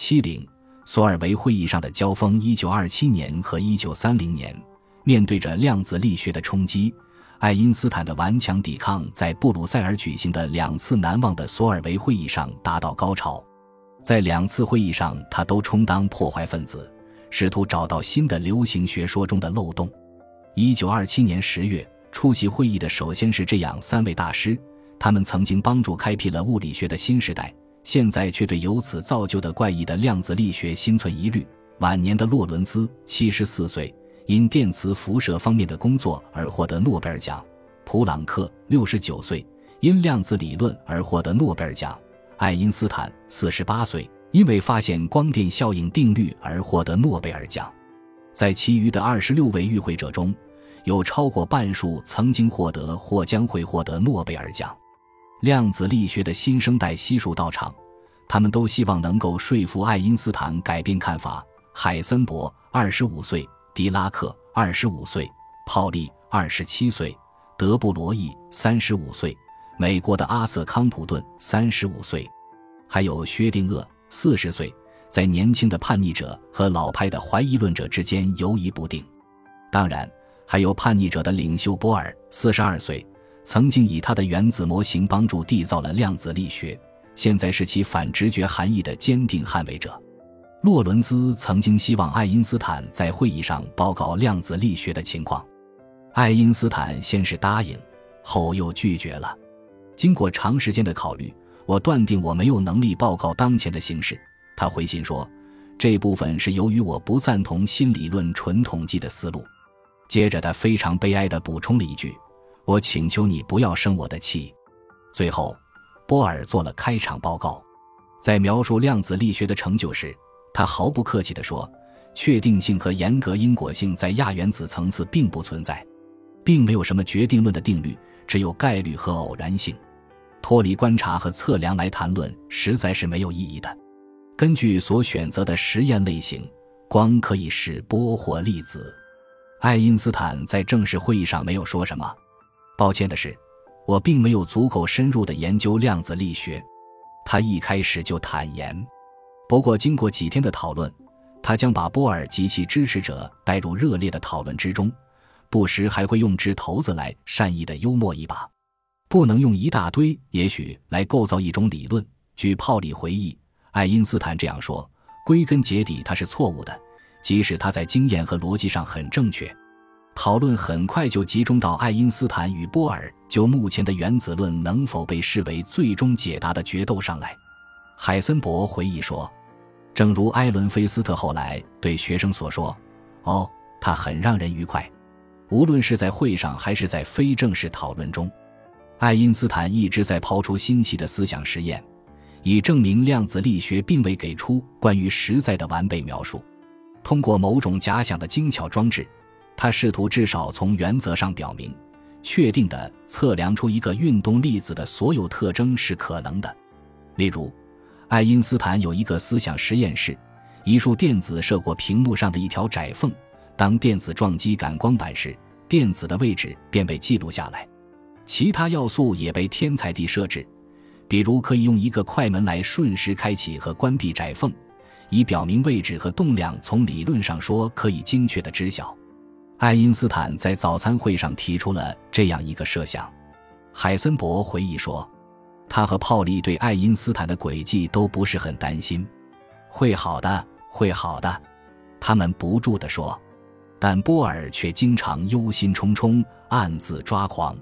七零，索尔维会议上的交锋。一九二七年和一九三零年，面对着量子力学的冲击，爱因斯坦的顽强抵抗在布鲁塞尔举行的两次难忘的索尔维会议上达到高潮。在两次会议上，他都充当破坏分子，试图找到新的流行学说中的漏洞。一九二七年十月，出席会议的首先是这样三位大师，他们曾经帮助开辟了物理学的新时代。现在却对由此造就的怪异的量子力学心存疑虑。晚年的洛伦兹，七十四岁，因电磁辐射方面的工作而获得诺贝尔奖；普朗克，六十九岁，因量子理论而获得诺贝尔奖；爱因斯坦，四十八岁，因为发现光电效应定律而获得诺贝尔奖。在其余的二十六位与会者中，有超过半数曾经获得或将会获得诺贝尔奖。量子力学的新生代悉数到场，他们都希望能够说服爱因斯坦改变看法。海森伯二十五岁，狄拉克二十五岁，泡利二十七岁，德布罗意三十五岁，美国的阿瑟康普顿三十五岁，还有薛定谔四十岁，在年轻的叛逆者和老派的怀疑论者之间游移不定。当然，还有叛逆者的领袖波尔四十二岁。曾经以他的原子模型帮助缔造了量子力学，现在是其反直觉含义的坚定捍卫者。洛伦兹曾经希望爱因斯坦在会议上报告量子力学的情况，爱因斯坦先是答应，后又拒绝了。经过长时间的考虑，我断定我没有能力报告当前的形势。他回信说，这部分是由于我不赞同新理论纯统计的思路。接着，他非常悲哀地补充了一句。我请求你不要生我的气。最后，波尔做了开场报告，在描述量子力学的成就时，他毫不客气地说：“确定性和严格因果性在亚原子层次并不存在，并没有什么决定论的定律，只有概率和偶然性。脱离观察和测量来谈论实在是没有意义的。根据所选择的实验类型，光可以是波或粒子。”爱因斯坦在正式会议上没有说什么。抱歉的是，我并没有足够深入的研究量子力学。他一开始就坦言。不过，经过几天的讨论，他将把波尔及其支持者带入热烈的讨论之中，不时还会用掷骰子来善意的幽默一把。不能用一大堆“也许”来构造一种理论。据泡利回忆，爱因斯坦这样说：“归根结底，他是错误的，即使他在经验和逻辑上很正确。”讨论很快就集中到爱因斯坦与波尔就目前的原子论能否被视为最终解答的决斗上来。海森伯回忆说：“正如埃伦·菲斯特后来对学生所说，哦，他很让人愉快。无论是在会上还是在非正式讨论中，爱因斯坦一直在抛出新奇的思想实验，以证明量子力学并未给出关于实在的完备描述。通过某种假想的精巧装置。”他试图至少从原则上表明，确定的测量出一个运动粒子的所有特征是可能的。例如，爱因斯坦有一个思想实验室，一束电子射过屏幕上的一条窄缝，当电子撞击感光板时，电子的位置便被记录下来。其他要素也被天才地设置，比如可以用一个快门来瞬时开启和关闭窄缝，以表明位置和动量。从理论上说，可以精确地知晓。爱因斯坦在早餐会上提出了这样一个设想。海森伯回忆说，他和泡利对爱因斯坦的轨迹都不是很担心。会好的，会好的，他们不住地说。但波尔却经常忧心忡忡，暗自抓狂。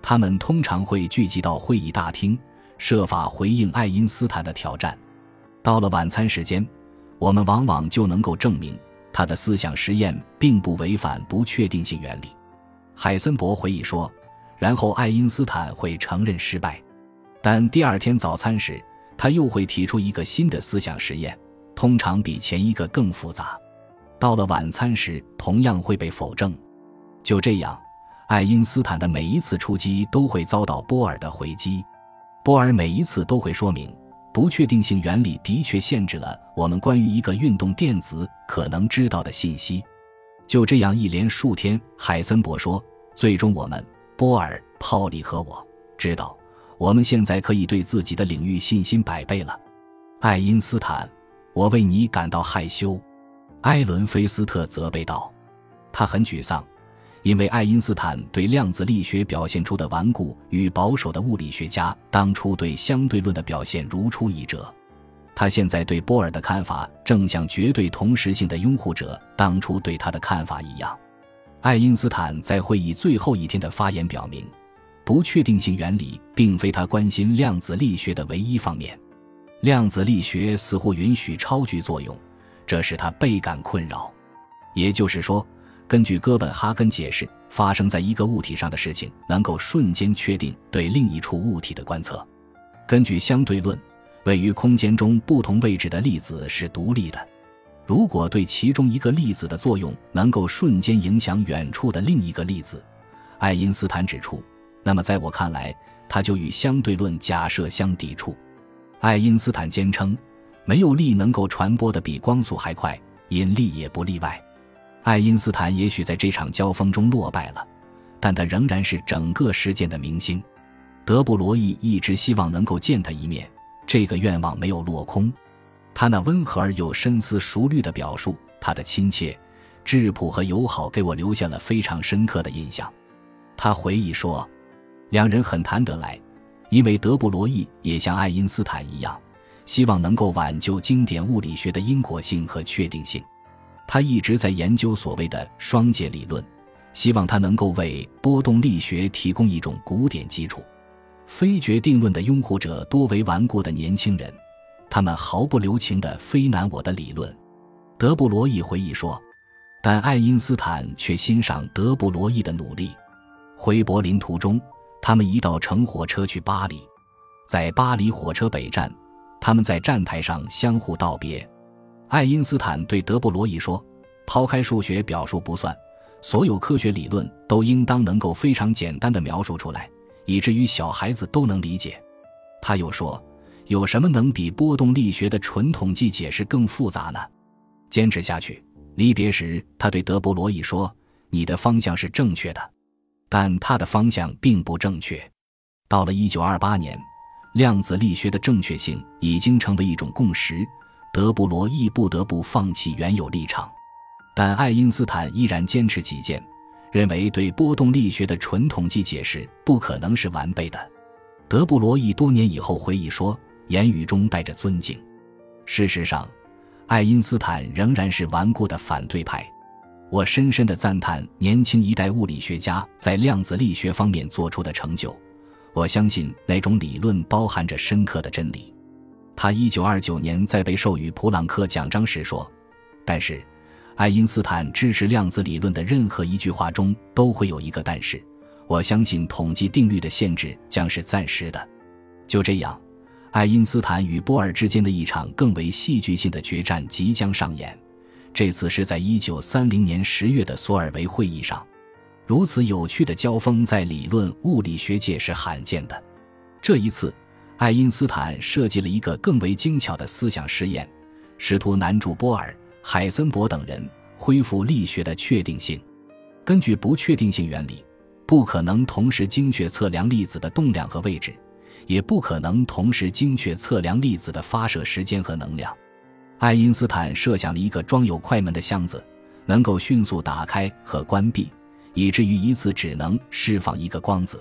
他们通常会聚集到会议大厅，设法回应爱因斯坦的挑战。到了晚餐时间，我们往往就能够证明。他的思想实验并不违反不确定性原理，海森伯回忆说。然后爱因斯坦会承认失败，但第二天早餐时，他又会提出一个新的思想实验，通常比前一个更复杂。到了晚餐时，同样会被否证。就这样，爱因斯坦的每一次出击都会遭到波尔的回击，波尔每一次都会说明。不确定性原理的确限制了我们关于一个运动电子可能知道的信息。就这样一连数天，海森伯说：“最终，我们波尔、泡利和我知道，我们现在可以对自己的领域信心百倍了。”爱因斯坦，我为你感到害羞。”艾伦·菲斯特责备道。他很沮丧，因为爱因斯坦对量子力学表现出的顽固与保守的物理学家当初对相对论的表现如出一辙。他现在对波尔的看法，正像绝对同时性的拥护者当初对他的看法一样。爱因斯坦在会议最后一天的发言表明，不确定性原理并非他关心量子力学的唯一方面。量子力学似乎允许超距作用，这使他倍感困扰。也就是说。根据哥本哈根解释，发生在一个物体上的事情能够瞬间确定对另一处物体的观测。根据相对论，位于空间中不同位置的粒子是独立的。如果对其中一个粒子的作用能够瞬间影响远处的另一个粒子，爱因斯坦指出，那么在我看来，它就与相对论假设相抵触。爱因斯坦坚称，没有力能够传播的比光速还快，引力也不例外。爱因斯坦也许在这场交锋中落败了，但他仍然是整个事件的明星。德布罗意一直希望能够见他一面，这个愿望没有落空。他那温和而又深思熟虑的表述，他的亲切、质朴和友好，给我留下了非常深刻的印象。他回忆说，两人很谈得来，因为德布罗意也像爱因斯坦一样，希望能够挽救经典物理学的因果性和确定性。他一直在研究所谓的双界理论，希望它能够为波动力学提供一种古典基础。非决定论的拥护者多为顽固的年轻人，他们毫不留情地非难我的理论。德布罗意回忆说，但爱因斯坦却欣赏德布罗意的努力。回柏林途中，他们一道乘火车去巴黎，在巴黎火车北站，他们在站台上相互道别。爱因斯坦对德布罗意说：“抛开数学表述不算，所有科学理论都应当能够非常简单的描述出来，以至于小孩子都能理解。”他又说：“有什么能比波动力学的纯统计解释更复杂呢？”坚持下去。离别时，他对德布罗意说：“你的方向是正确的，但他的方向并不正确。”到了1928年，量子力学的正确性已经成为一种共识。德布罗意不得不放弃原有立场，但爱因斯坦依然坚持己见，认为对波动力学的纯统计解释不可能是完备的。德布罗意多年以后回忆说，言语中带着尊敬。事实上，爱因斯坦仍然是顽固的反对派。我深深地赞叹年轻一代物理学家在量子力学方面做出的成就。我相信那种理论包含着深刻的真理。他一九二九年在被授予普朗克奖章时说：“但是，爱因斯坦支持量子理论的任何一句话中都会有一个但是。我相信统计定律的限制将是暂时的。”就这样，爱因斯坦与波尔之间的一场更为戏剧性的决战即将上演。这次是在一九三零年十月的索尔维会议上。如此有趣的交锋在理论物理学界是罕见的。这一次。爱因斯坦设计了一个更为精巧的思想实验，试图难住波尔、海森伯等人恢复力学的确定性。根据不确定性原理，不可能同时精确测量粒子的动量和位置，也不可能同时精确测量粒子的发射时间和能量。爱因斯坦设想了一个装有快门的箱子，能够迅速打开和关闭，以至于一次只能释放一个光子。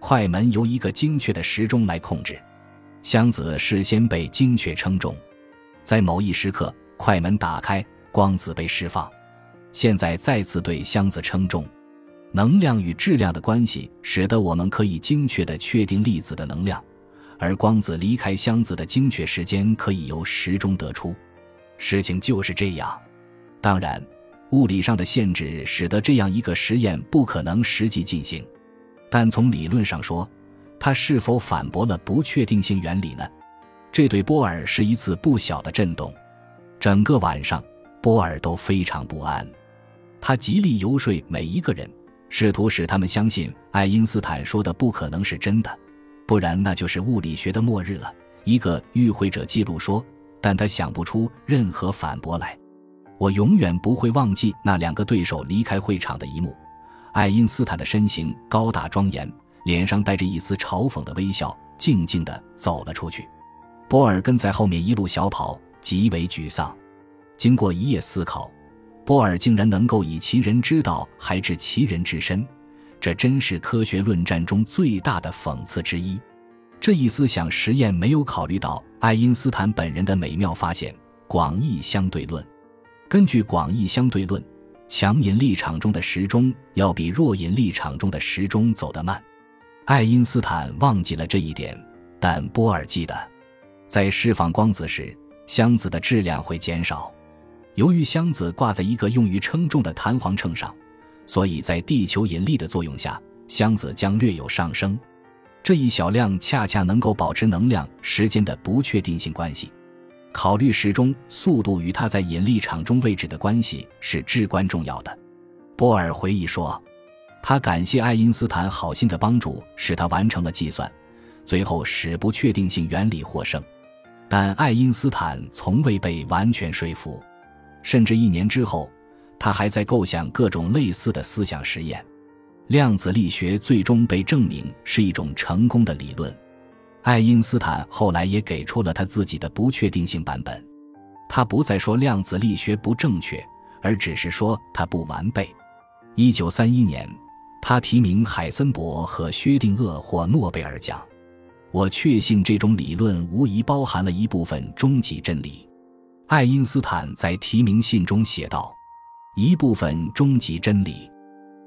快门由一个精确的时钟来控制，箱子事先被精确称重，在某一时刻，快门打开，光子被释放。现在再次对箱子称重，能量与质量的关系使得我们可以精确地确定粒子的能量，而光子离开箱子的精确时间可以由时钟得出。事情就是这样。当然，物理上的限制使得这样一个实验不可能实际进行。但从理论上说，他是否反驳了不确定性原理呢？这对波尔是一次不小的震动。整个晚上，波尔都非常不安。他极力游说每一个人，试图使他们相信爱因斯坦说的不可能是真的，不然那就是物理学的末日了。一个与会者记录说：“但他想不出任何反驳来。”我永远不会忘记那两个对手离开会场的一幕。爱因斯坦的身形高大庄严，脸上带着一丝嘲讽的微笑，静静地走了出去。波尔跟在后面一路小跑，极为沮丧。经过一夜思考，波尔竟然能够以其人之道还治其人之身，这真是科学论战中最大的讽刺之一。这一思想实验没有考虑到爱因斯坦本人的美妙发现——广义相对论。根据广义相对论，强引力场中的时钟要比弱引力场中的时钟走得慢。爱因斯坦忘记了这一点，但波尔记得，在释放光子时，箱子的质量会减少。由于箱子挂在一个用于称重的弹簧秤上，所以在地球引力的作用下，箱子将略有上升。这一小量恰恰能够保持能量时间的不确定性关系。考虑时钟速度与它在引力场中位置的关系是至关重要的。波尔回忆说。他感谢爱因斯坦好心的帮助，使他完成了计算，最后使不确定性原理获胜。但爱因斯坦从未被完全说服，甚至一年之后，他还在构想各种类似的思想实验。量子力学最终被证明是一种成功的理论。爱因斯坦后来也给出了他自己的不确定性版本。他不再说量子力学不正确，而只是说它不完备。一九三一年。他提名海森伯和薛定谔获诺贝尔奖。我确信这种理论无疑包含了一部分终极真理。爱因斯坦在提名信中写道：“一部分终极真理。”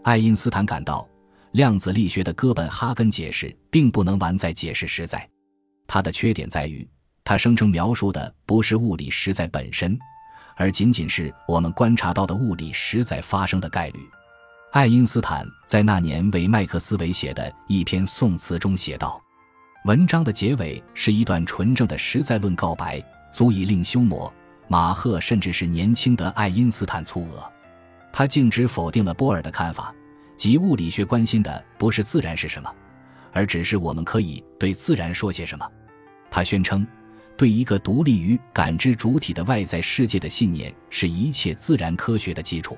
爱因斯坦感到，量子力学的哥本哈根解释并不能完在解释实在。它的缺点在于，他声称描述的不是物理实在本身，而仅仅是我们观察到的物理实在发生的概率。爱因斯坦在那年为麦克斯韦写的一篇宋词中写道：“文章的结尾是一段纯正的实在论告白，足以令休谟、马赫甚至是年轻的爱因斯坦蹙额。他径直否定了波尔的看法，即物理学关心的不是自然是什么，而只是我们可以对自然说些什么。他宣称，对一个独立于感知主体的外在世界的信念是一切自然科学的基础。”